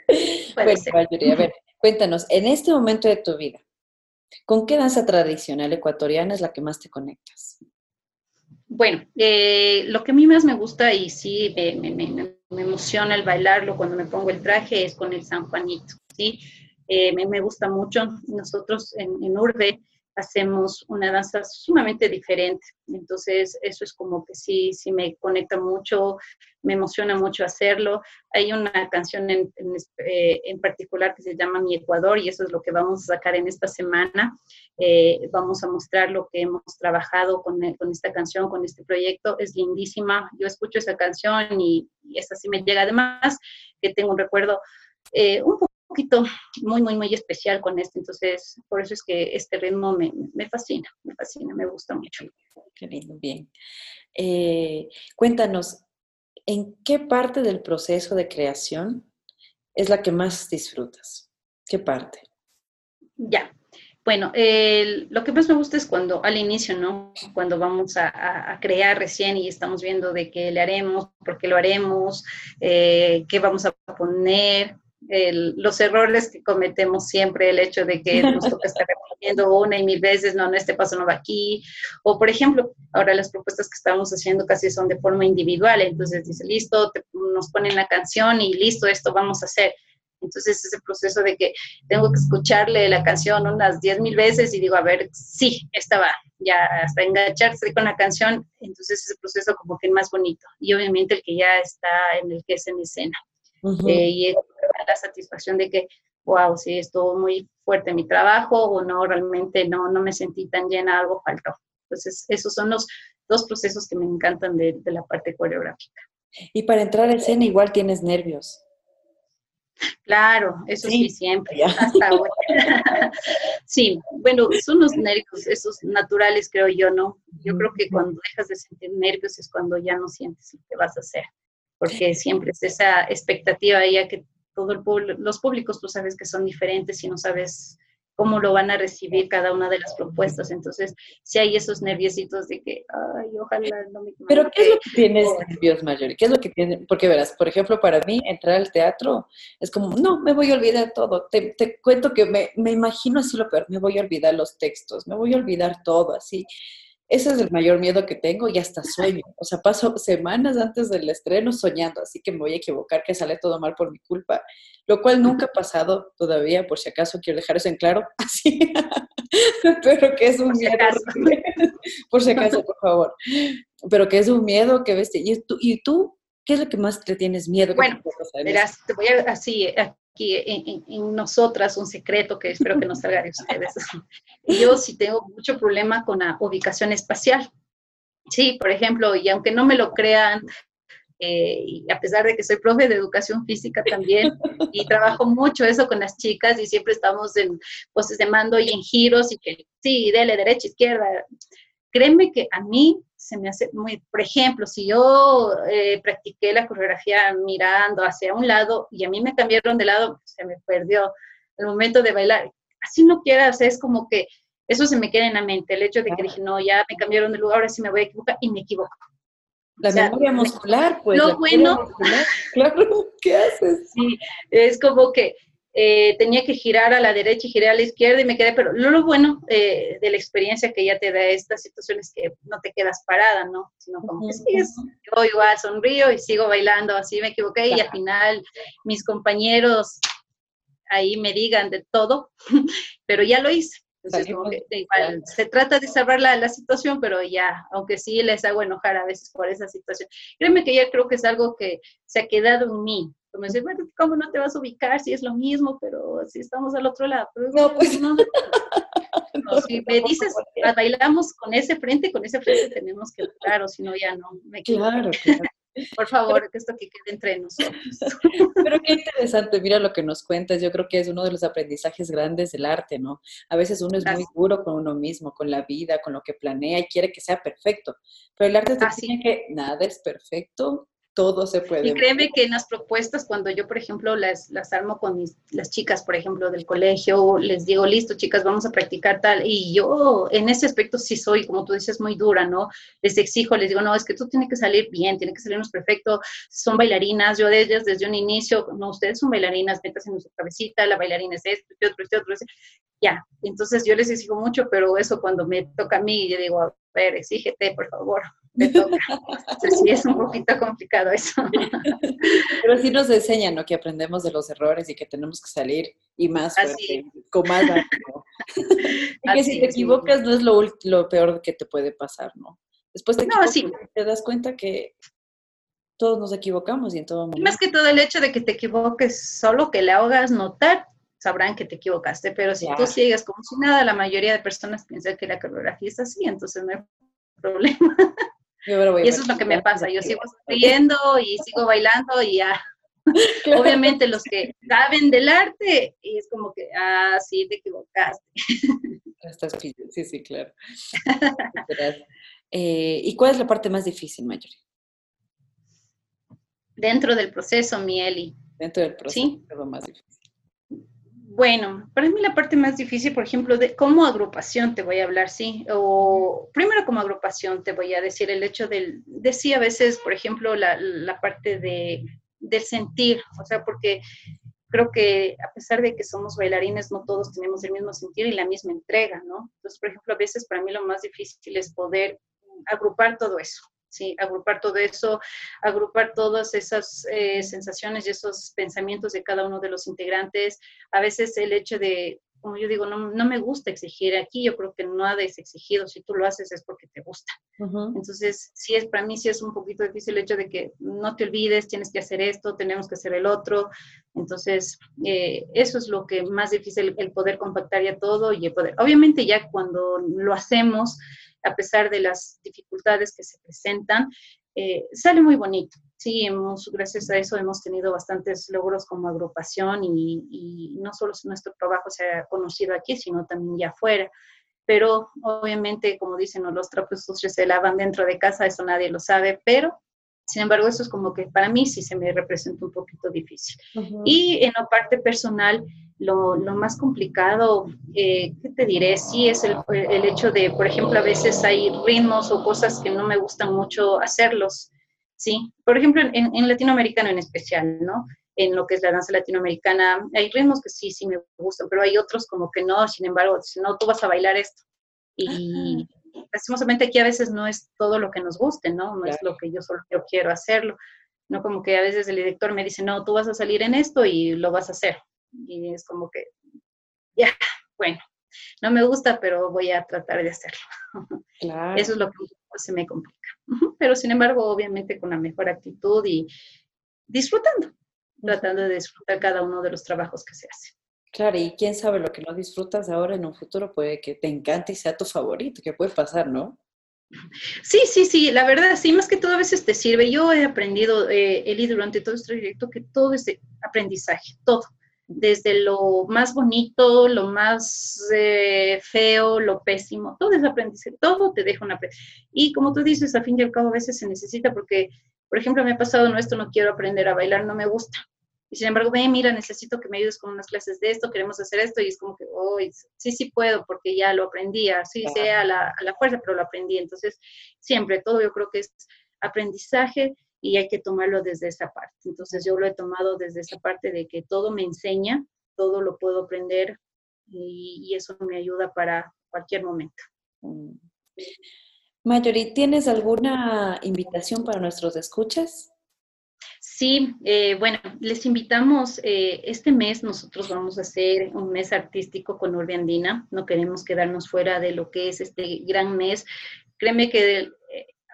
Puede bueno, ser. Mayuri, a ver, Cuéntanos, en este momento de tu vida, ¿con qué danza tradicional ecuatoriana es la que más te conectas? Bueno, eh, lo que a mí más me gusta y sí me, emociona el bailarlo cuando me pongo el traje es con el San Juanito, ¿sí? Eh, me, gusta mucho. Nosotros en, en Urbe hacemos una danza sumamente diferente. Entonces, eso es como que sí, sí me conecta mucho, me emociona mucho hacerlo. Hay una canción en, en, eh, particular que se llama Mi Ecuador y eso es lo que vamos a sacar en esta semana. Eh, vamos a mostrar lo que hemos trabajado con, con, esta canción, con este proyecto. Es lindísima. Yo escucho esa canción y, y esa sí me llega. Además, que tengo un recuerdo eh, un poco poquito muy, muy, muy especial con este. Entonces, por eso es que este ritmo me, me fascina, me fascina, me gusta mucho. Qué lindo, bien. Eh, cuéntanos, ¿en qué parte del proceso de creación es la que más disfrutas? ¿Qué parte? Ya. Bueno, eh, lo que más me gusta es cuando al inicio, ¿no? Cuando vamos a, a, a, crear recién y estamos viendo de qué le haremos, por qué lo haremos, eh, qué vamos a poner, el, los errores que cometemos siempre, el hecho de que nos toca estar repitiendo una y mil veces, no, no, este paso no va aquí, o por ejemplo, ahora las propuestas que estamos haciendo casi son de forma individual, entonces dice, listo, te, nos ponen la canción y listo, esto vamos a hacer. Entonces ese proceso de que tengo que escucharle la canción unas diez mil veces y digo, a ver, sí, esta va, ya hasta engancharse con la canción, entonces ese proceso como que es más bonito. Y obviamente el que ya está en el que es en escena. Uh -huh. eh, y la satisfacción de que wow, sí, estuvo muy fuerte mi trabajo o no, realmente no, no me sentí tan llena, algo faltó. Entonces, esos son los dos procesos que me encantan de, de la parte coreográfica. Y para entrar a escena igual tienes nervios. Claro, eso sí, siempre, hasta ahora. sí, bueno, son los nervios, esos naturales, creo yo, ¿no? Yo creo que cuando dejas de sentir nervios es cuando ya no sientes lo que vas a hacer, porque siempre es esa expectativa ya que todos los públicos, tú sabes que son diferentes y no sabes cómo lo van a recibir cada una de las propuestas. Entonces, si hay esos nerviositos de que, ay, ojalá no me... Pero, ¿qué es lo que tienes nervios, Mayori? ¿Qué es lo que tienes? Porque verás, por ejemplo, para mí, entrar al teatro es como, no, me voy a olvidar todo. Te, te cuento que me, me imagino así lo peor, me voy a olvidar los textos, me voy a olvidar todo, así. Ese es el mayor miedo que tengo y hasta sueño. O sea, paso semanas antes del estreno soñando, así que me voy a equivocar, que sale todo mal por mi culpa, lo cual nunca ha pasado todavía, por si acaso quiero dejar eso en claro, así, pero que es un miedo, por si acaso, por favor, pero que es un miedo que ves, y tú, y tú ¿qué es lo que más te tienes miedo? Bueno, verás, te voy a, así, aquí en, nosotras un secreto que espero que no salga de ustedes. Yo sí tengo mucho problema con la ubicación espacial. Sí, por ejemplo, y aunque no me lo crean, eh, y a pesar de que soy profe de educación física también, y trabajo mucho eso con las chicas y siempre estamos en poses de mando y en giros y que sí, dele derecha, izquierda. Créeme que a mí se me hace muy, por ejemplo, si yo eh, practiqué la coreografía mirando hacia un lado y a mí me cambiaron de lado, se me perdió el momento de bailar. Así no quieras, es como que eso se me queda en la mente, el hecho de que dije, no, ya me cambiaron de lugar, ahora sí me voy a equivocar y me equivoco. La memoria muscular, pues. Lo bueno. Claro, ¿qué haces? Sí, es como que eh, tenía que girar a la derecha y girar a la izquierda y me quedé, pero lo, bueno eh, de la experiencia que ya te da estas situaciones que no te quedas parada, ¿no? Sino como que sigues, yo igual sonrío y sigo bailando, así me equivoqué y al final mis compañeros ahí me digan de todo, pero ya lo hice. Entonces, como que, igual, se trata de salvar la, la, situación, pero ya, aunque sí les hago enojar a veces por esa situación. Créeme que ya creo que es algo que se ha quedado en mí, como decir, bueno, ¿cómo no te vas a ubicar si es lo mismo, pero si estamos al otro lado? no, pues no. si me dices, bailamos con ese frente, con ese frente tenemos que claro, si no ya no. Me claro, claro. Por favor, que esto que quede entre nosotros. Pero qué interesante, mira lo que nos cuentas. Yo creo que es uno de los aprendizajes grandes del arte, ¿no? A veces uno es muy duro con uno mismo, con la vida, con lo que planea y quiere que sea perfecto. Pero el arte te enseña que nada es perfecto todo se puede. Y créeme que en las propuestas, cuando yo, por ejemplo, las, las armo con mis, las chicas, por ejemplo, del colegio, les digo, listo, chicas, vamos a practicar tal, y yo en ese aspecto sí soy, como tú dices, muy dura, ¿no? Les exijo, les digo, no, es que tú tienes que salir bien, tiene que salirnos perfecto, son bailarinas, yo de ellas desde un inicio, no, ustedes son bailarinas, metas en su cabecita, la bailarina es esto, este otro, este otro, este, ya, entonces yo les exijo mucho, pero eso cuando me toca a mí, yo digo, a ver, exígete, por favor, me toca. Entonces sí es un poquito complicado eso. Pero sí nos enseñan, ¿no? Que aprendemos de los errores y que tenemos que salir y más fuerte, con más ánimo. y que si te equivocas no es lo, lo, peor que te puede pasar, ¿no? Después te, te das cuenta que todos nos equivocamos y en todo momento. Más que todo el hecho de que te equivoques, solo que le hagas notar, sabrán que te equivocaste, pero si tú sigues como si nada, la mayoría de personas piensan que la coreografía es así, entonces no hay problema. y eso es lo que me pasa, yo sigo riendo y sigo bailando y ya. Obviamente los que saben del arte, y es como que, ah, sí, te equivocaste. sí, sí, claro. Eh, ¿Y cuál es la parte más difícil, Mayori? Dentro del proceso, Mieli. Dentro del proceso, ¿Sí? es lo más difícil. Bueno, para mí la parte más difícil, por ejemplo, de cómo agrupación te voy a hablar, sí, o primero como agrupación te voy a decir el hecho del, de sí, a veces, por ejemplo, la, la parte de, del sentir, o sea, porque creo que a pesar de que somos bailarines, no todos tenemos el mismo sentir y la misma entrega, ¿no? Entonces, por ejemplo, a veces para mí lo más difícil es poder agrupar todo eso, ¿sí? Agrupar todo eso, agrupar todas esas eh, sensaciones y esos pensamientos de cada uno de los integrantes. A veces el hecho de como yo digo, no, no, me gusta exigir aquí, yo creo que nada es exigido, si tú lo haces es porque te gusta. Entonces, sí es, para mí sí es un poquito difícil el hecho de que no te olvides, tienes que hacer esto, tenemos que hacer el otro. Entonces, eh, eso es lo que más difícil, el poder compactar ya todo y el poder. Obviamente ya cuando lo hacemos, a pesar de las dificultades que se presentan, eh, sale muy bonito. Sí, hemos, gracias a eso hemos tenido bastantes logros como agrupación y, y no solo nuestro trabajo se ha conocido aquí, sino también ya afuera. Pero obviamente, como dicen, los trapos sucios se lavan dentro de casa, eso nadie lo sabe, pero sin embargo, eso es como que para mí sí se me representa un poquito difícil. Y en la parte personal, lo, lo más complicado, eh, ¿qué te diré? Sí es el, el, hecho de, por ejemplo, a veces hay ritmos o cosas que no me gustan mucho hacerlos, ¿sí? Por ejemplo, en, en latinoamericano en especial, ¿no? En lo que es la danza latinoamericana, hay ritmos que sí, sí me gustan, pero hay otros como que no, sin embargo, si no, tú vas a bailar esto. Y lastimosamente aquí a veces no es todo lo que nos guste, ¿no? No es lo que yo solo yo quiero hacerlo. No como que a veces el director me dice, no, tú vas a salir en esto y lo vas a hacer. Y es como que, ya, bueno, no me gusta, pero voy a tratar de hacerlo. Eso es lo que se me complica. Pero sin embargo, obviamente con la mejor actitud y disfrutando, tratando de disfrutar cada uno de los trabajos que se hacen. Claro, y quién sabe lo que no disfrutas ahora en un futuro puede que te encante y sea tu favorito, que puede pasar, ¿no? Sí, sí, sí, la verdad, sí, más que todo a veces te sirve. Yo he aprendido, eh, Eli, durante todo este proyecto, que todo es aprendizaje, todo desde lo más bonito, lo más eh, feo, lo pésimo, todo es aprendizaje, todo te deja un aprendizaje. Y como tú dices, a fin y al cabo a veces se necesita porque, por ejemplo, me ha pasado, no, esto no quiero aprender a bailar, no me gusta. Y sin embargo, ve, mira, necesito que me ayudes con unas clases de esto, queremos hacer esto, y es como que, oh, sí, sí puedo, porque ya lo aprendí, así sea a la, a la fuerza, pero lo aprendí. Entonces, siempre, todo yo creo que es aprendizaje y hay que tomarlo desde esa parte. Entonces yo lo he tomado desde esa parte de que todo me enseña, todo lo puedo aprender y, eso me ayuda para cualquier momento. Mm. Mayori, ¿tienes alguna invitación para nuestros escuchas? Sí, eh, bueno, les invitamos, eh, este mes nosotros vamos a hacer un mes artístico con Urbe Andina, no queremos quedarnos fuera de lo que es este gran mes. Créeme que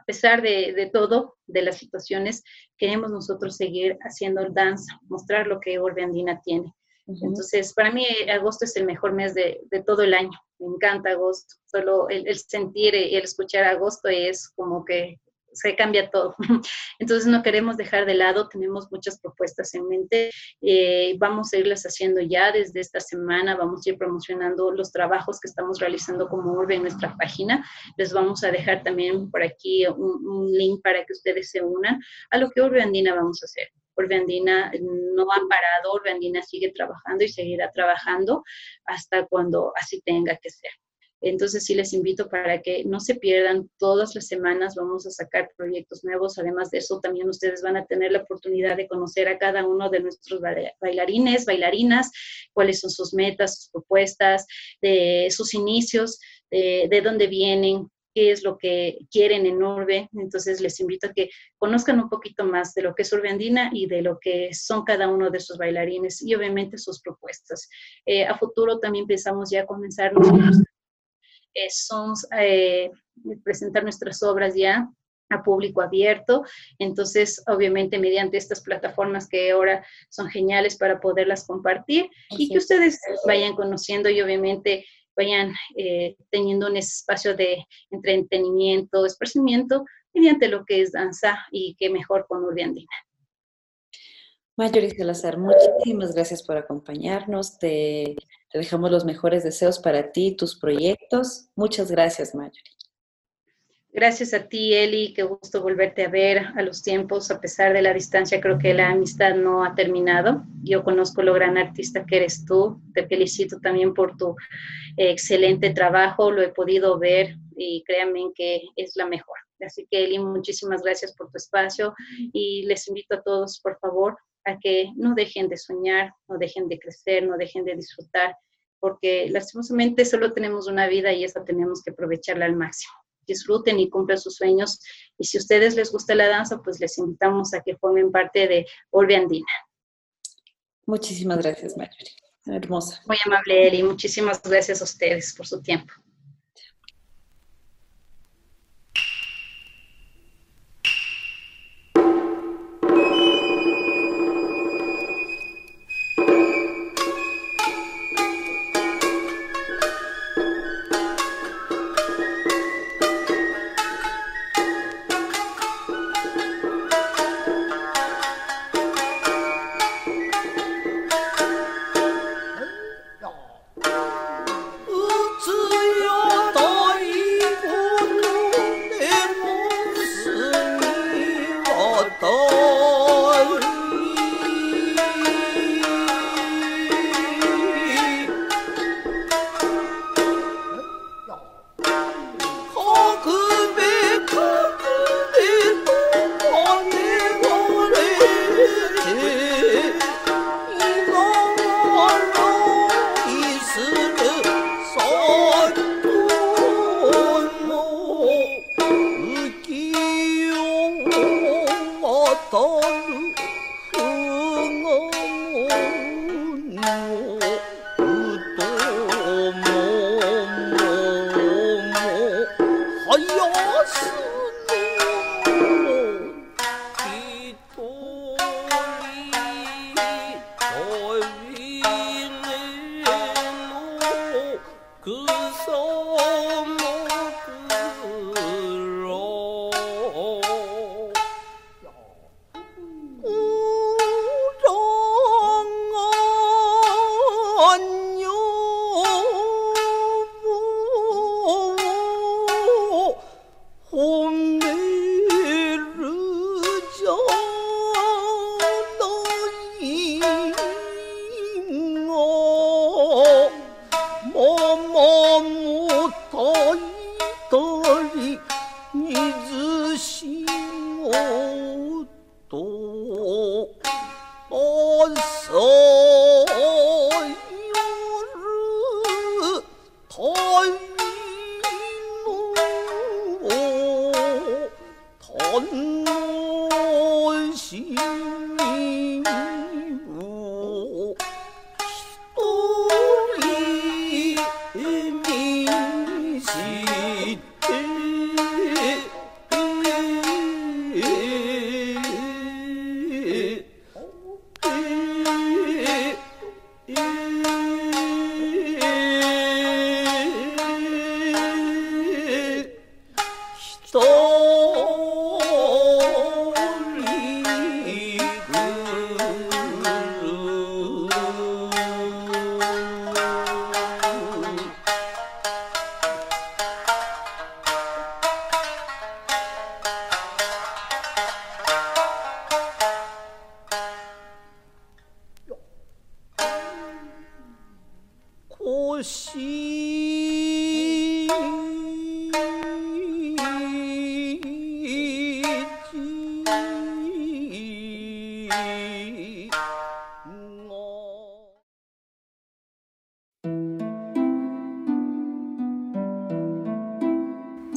pesar de, todo, de las situaciones, queremos nosotros seguir haciendo danza, mostrar lo que Orbe Andina tiene. Entonces, para mí agosto es el mejor mes de, todo el año. Me encanta agosto. Solo el, el sentir y el escuchar agosto es como que se cambia todo. Entonces no queremos dejar de lado, tenemos muchas propuestas en mente, eh, vamos a irlas haciendo ya desde esta semana, vamos a ir promocionando los trabajos que estamos realizando como Urbe en nuestra página, les vamos a dejar también por aquí un, link para que ustedes se unan a lo que Urbe Andina vamos a hacer. Urbe Andina no ha parado, Urbe Andina sigue trabajando y seguirá trabajando hasta cuando así tenga que ser. Entonces sí les invito para que no se pierdan, todas las semanas vamos a sacar proyectos nuevos, además de eso también ustedes van a tener la oportunidad de conocer a cada uno de nuestros bailarines, bailarinas, cuáles son sus metas, sus propuestas, de sus inicios, de, dónde vienen, qué es lo que quieren en Urbe. Entonces les invito a que conozcan un poquito más de lo que es Urbe Andina y de lo que son cada uno de sus bailarines y obviamente sus propuestas. Eh, a futuro también pensamos ya comenzar nosotros eh, son eh, presentar nuestras obras ya a público abierto. Entonces, obviamente, mediante estas plataformas que ahora son geniales para poderlas compartir y que ustedes vayan conociendo y obviamente vayan eh, teniendo un espacio de entretenimiento, esparcimiento mediante lo que es danza y qué mejor con Urbiandina. Mayori Salazar, muchísimas gracias por acompañarnos. Te, dejamos los mejores deseos para ti y tus proyectos. Muchas gracias, Mayori. Gracias a ti, Eli. Qué gusto volverte a ver a los tiempos. A pesar de la distancia, creo que la amistad no ha terminado. Yo conozco lo gran artista que eres tú. Te felicito también por tu excelente trabajo. Lo he podido ver y créanme que es la mejor. Así que, Eli, muchísimas gracias por tu espacio y les invito a todos, por favor, a que no dejen de soñar, no dejen de crecer, no dejen de disfrutar, porque lastimosamente solo tenemos una vida y esa tenemos que aprovecharla al máximo. Disfruten y cumplan sus sueños. Y si a ustedes les gusta la danza, pues les invitamos a que formen parte de Orbe Andina. Muchísimas gracias, Marjorie. Hermosa. Muy amable, Eli. Muchísimas gracias a ustedes por su tiempo.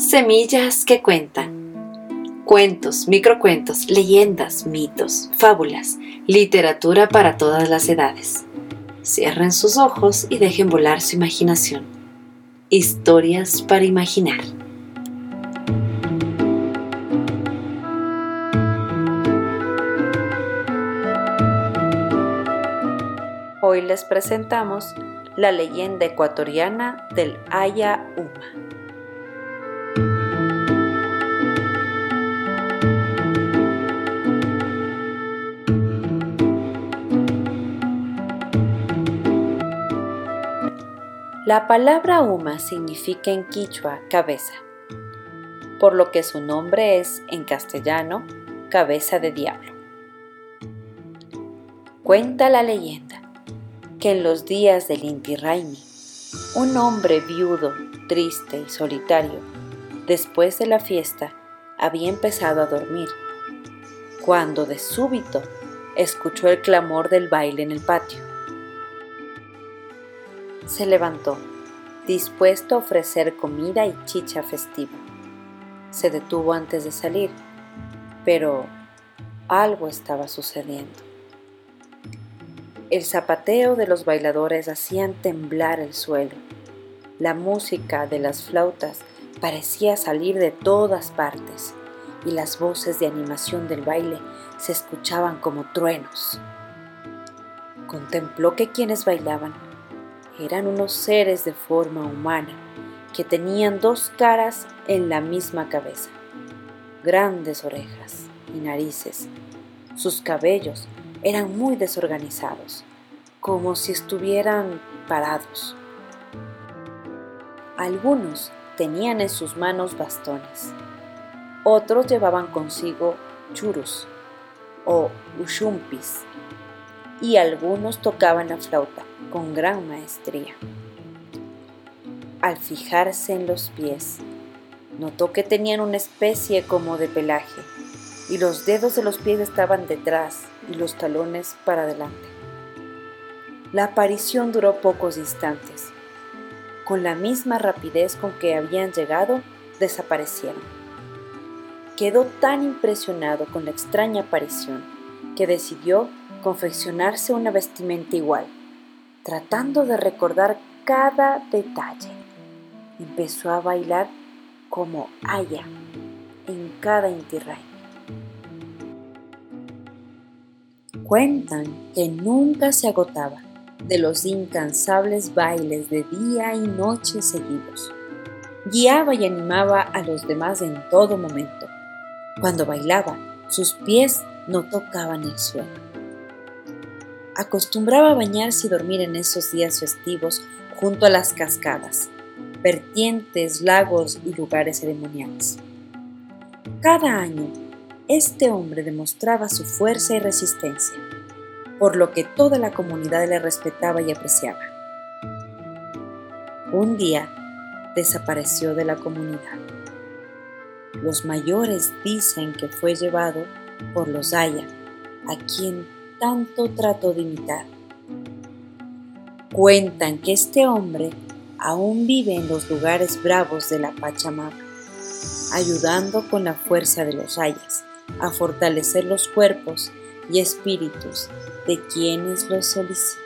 Semillas que cuentan. Cuentos, microcuentos, leyendas, mitos, fábulas, literatura para todas las edades. Cierren sus ojos y dejen volar su imaginación. Historias para imaginar. Hoy les presentamos la leyenda ecuatoriana del Aya Uma. La palabra Uma significa en quichua cabeza, por lo que su nombre es en castellano cabeza de diablo. Cuenta la leyenda que en los días del Inti Raimi, un hombre viudo, triste y solitario, después de la fiesta, había empezado a dormir, cuando de súbito escuchó el clamor del baile en el patio se levantó, dispuesto a ofrecer comida y chicha festiva. Se detuvo antes de salir, pero algo estaba sucediendo. El zapateo de los bailadores hacían temblar el suelo. La música de las flautas parecía salir de todas partes y las voces de animación del baile se escuchaban como truenos. Contempló que quienes bailaban eran unos seres de forma humana que tenían dos caras en la misma cabeza, grandes orejas y narices. Sus cabellos eran muy desorganizados, como si estuvieran parados. Algunos tenían en sus manos bastones, otros llevaban consigo churros o ushumpis y algunos tocaban la flauta con gran maestría. Al fijarse en los pies, notó que tenían una especie como de pelaje y los dedos de los pies estaban detrás y los talones para adelante. La aparición duró pocos instantes. Con la misma rapidez con que habían llegado, desaparecieron. Quedó tan impresionado con la extraña aparición que decidió confeccionarse una vestimenta igual, tratando de recordar cada detalle. Empezó a bailar como Aya en cada intirray. Cuentan que nunca se agotaba de los incansables bailes de día y noche seguidos. Guiaba y animaba a los demás en todo momento. Cuando bailaba, sus pies no tocaban el suelo. Acostumbraba a bañarse y dormir en esos días festivos junto a las cascadas, vertientes, lagos y lugares ceremoniales. Cada año, este hombre demostraba su fuerza y resistencia, por lo que toda la comunidad le respetaba y apreciaba. Un día desapareció de la comunidad. Los mayores dicen que fue llevado por los Aya, a quien tanto trató de imitar. Cuentan que este hombre aún vive en los lugares bravos de la Pachamama, ayudando con la fuerza de los ayas a fortalecer los cuerpos y espíritus de quienes los solicitan.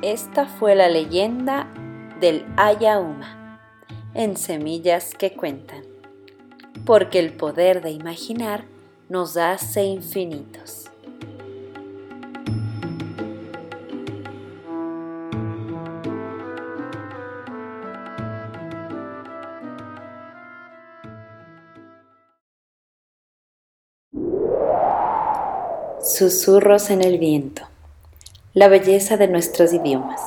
Esta fue la leyenda del Ayauma en Semillas que Cuentan, porque el poder de imaginar nos hace infinitos. Susurros en el viento. La belleza de nuestros idiomas.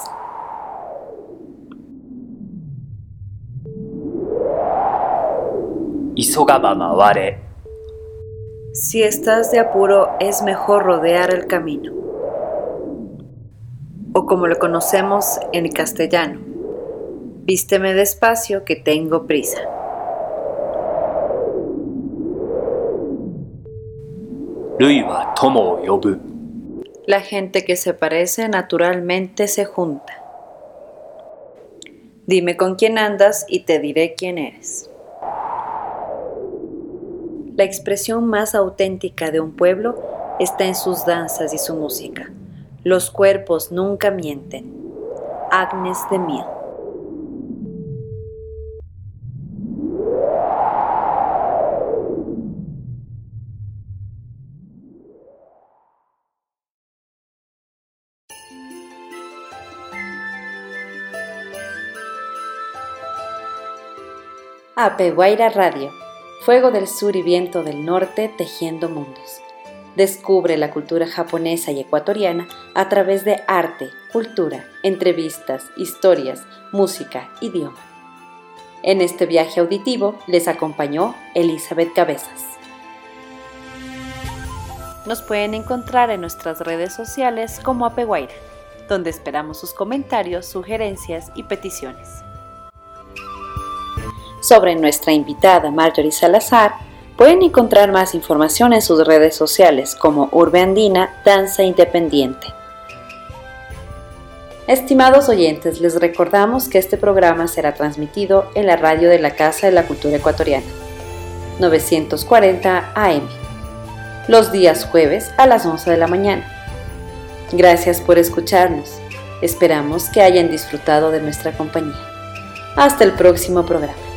Si estás de apuro, es mejor rodear el camino. O como lo conocemos en castellano, vísteme despacio que tengo prisa. La gente que se parece naturalmente se junta. Dime con quién andas y te diré quién eres. La expresión más auténtica de un pueblo está en sus danzas y su música. Los cuerpos nunca mienten. Agnes de Mille. Apeguaira Radio Fuego del Sur y Viento del Norte tejiendo mundos. Descubre la cultura japonesa y ecuatoriana a través de arte, cultura, entrevistas, historias, música, idioma. En este viaje auditivo les acompañó Elizabeth Cabezas. Nos pueden encontrar en nuestras redes sociales como Apeguaira, donde esperamos sus comentarios, sugerencias y peticiones. Sobre nuestra invitada Marjorie Salazar, pueden encontrar más información en sus redes sociales como Urbe Andina Danza Independiente. Estimados oyentes, les recordamos que este programa será transmitido en la radio de la Casa de la Cultura Ecuatoriana. 940 AM, los días jueves a las 11 de la mañana. Gracias por escucharnos. Esperamos que hayan disfrutado de nuestra compañía. Hasta el próximo programa.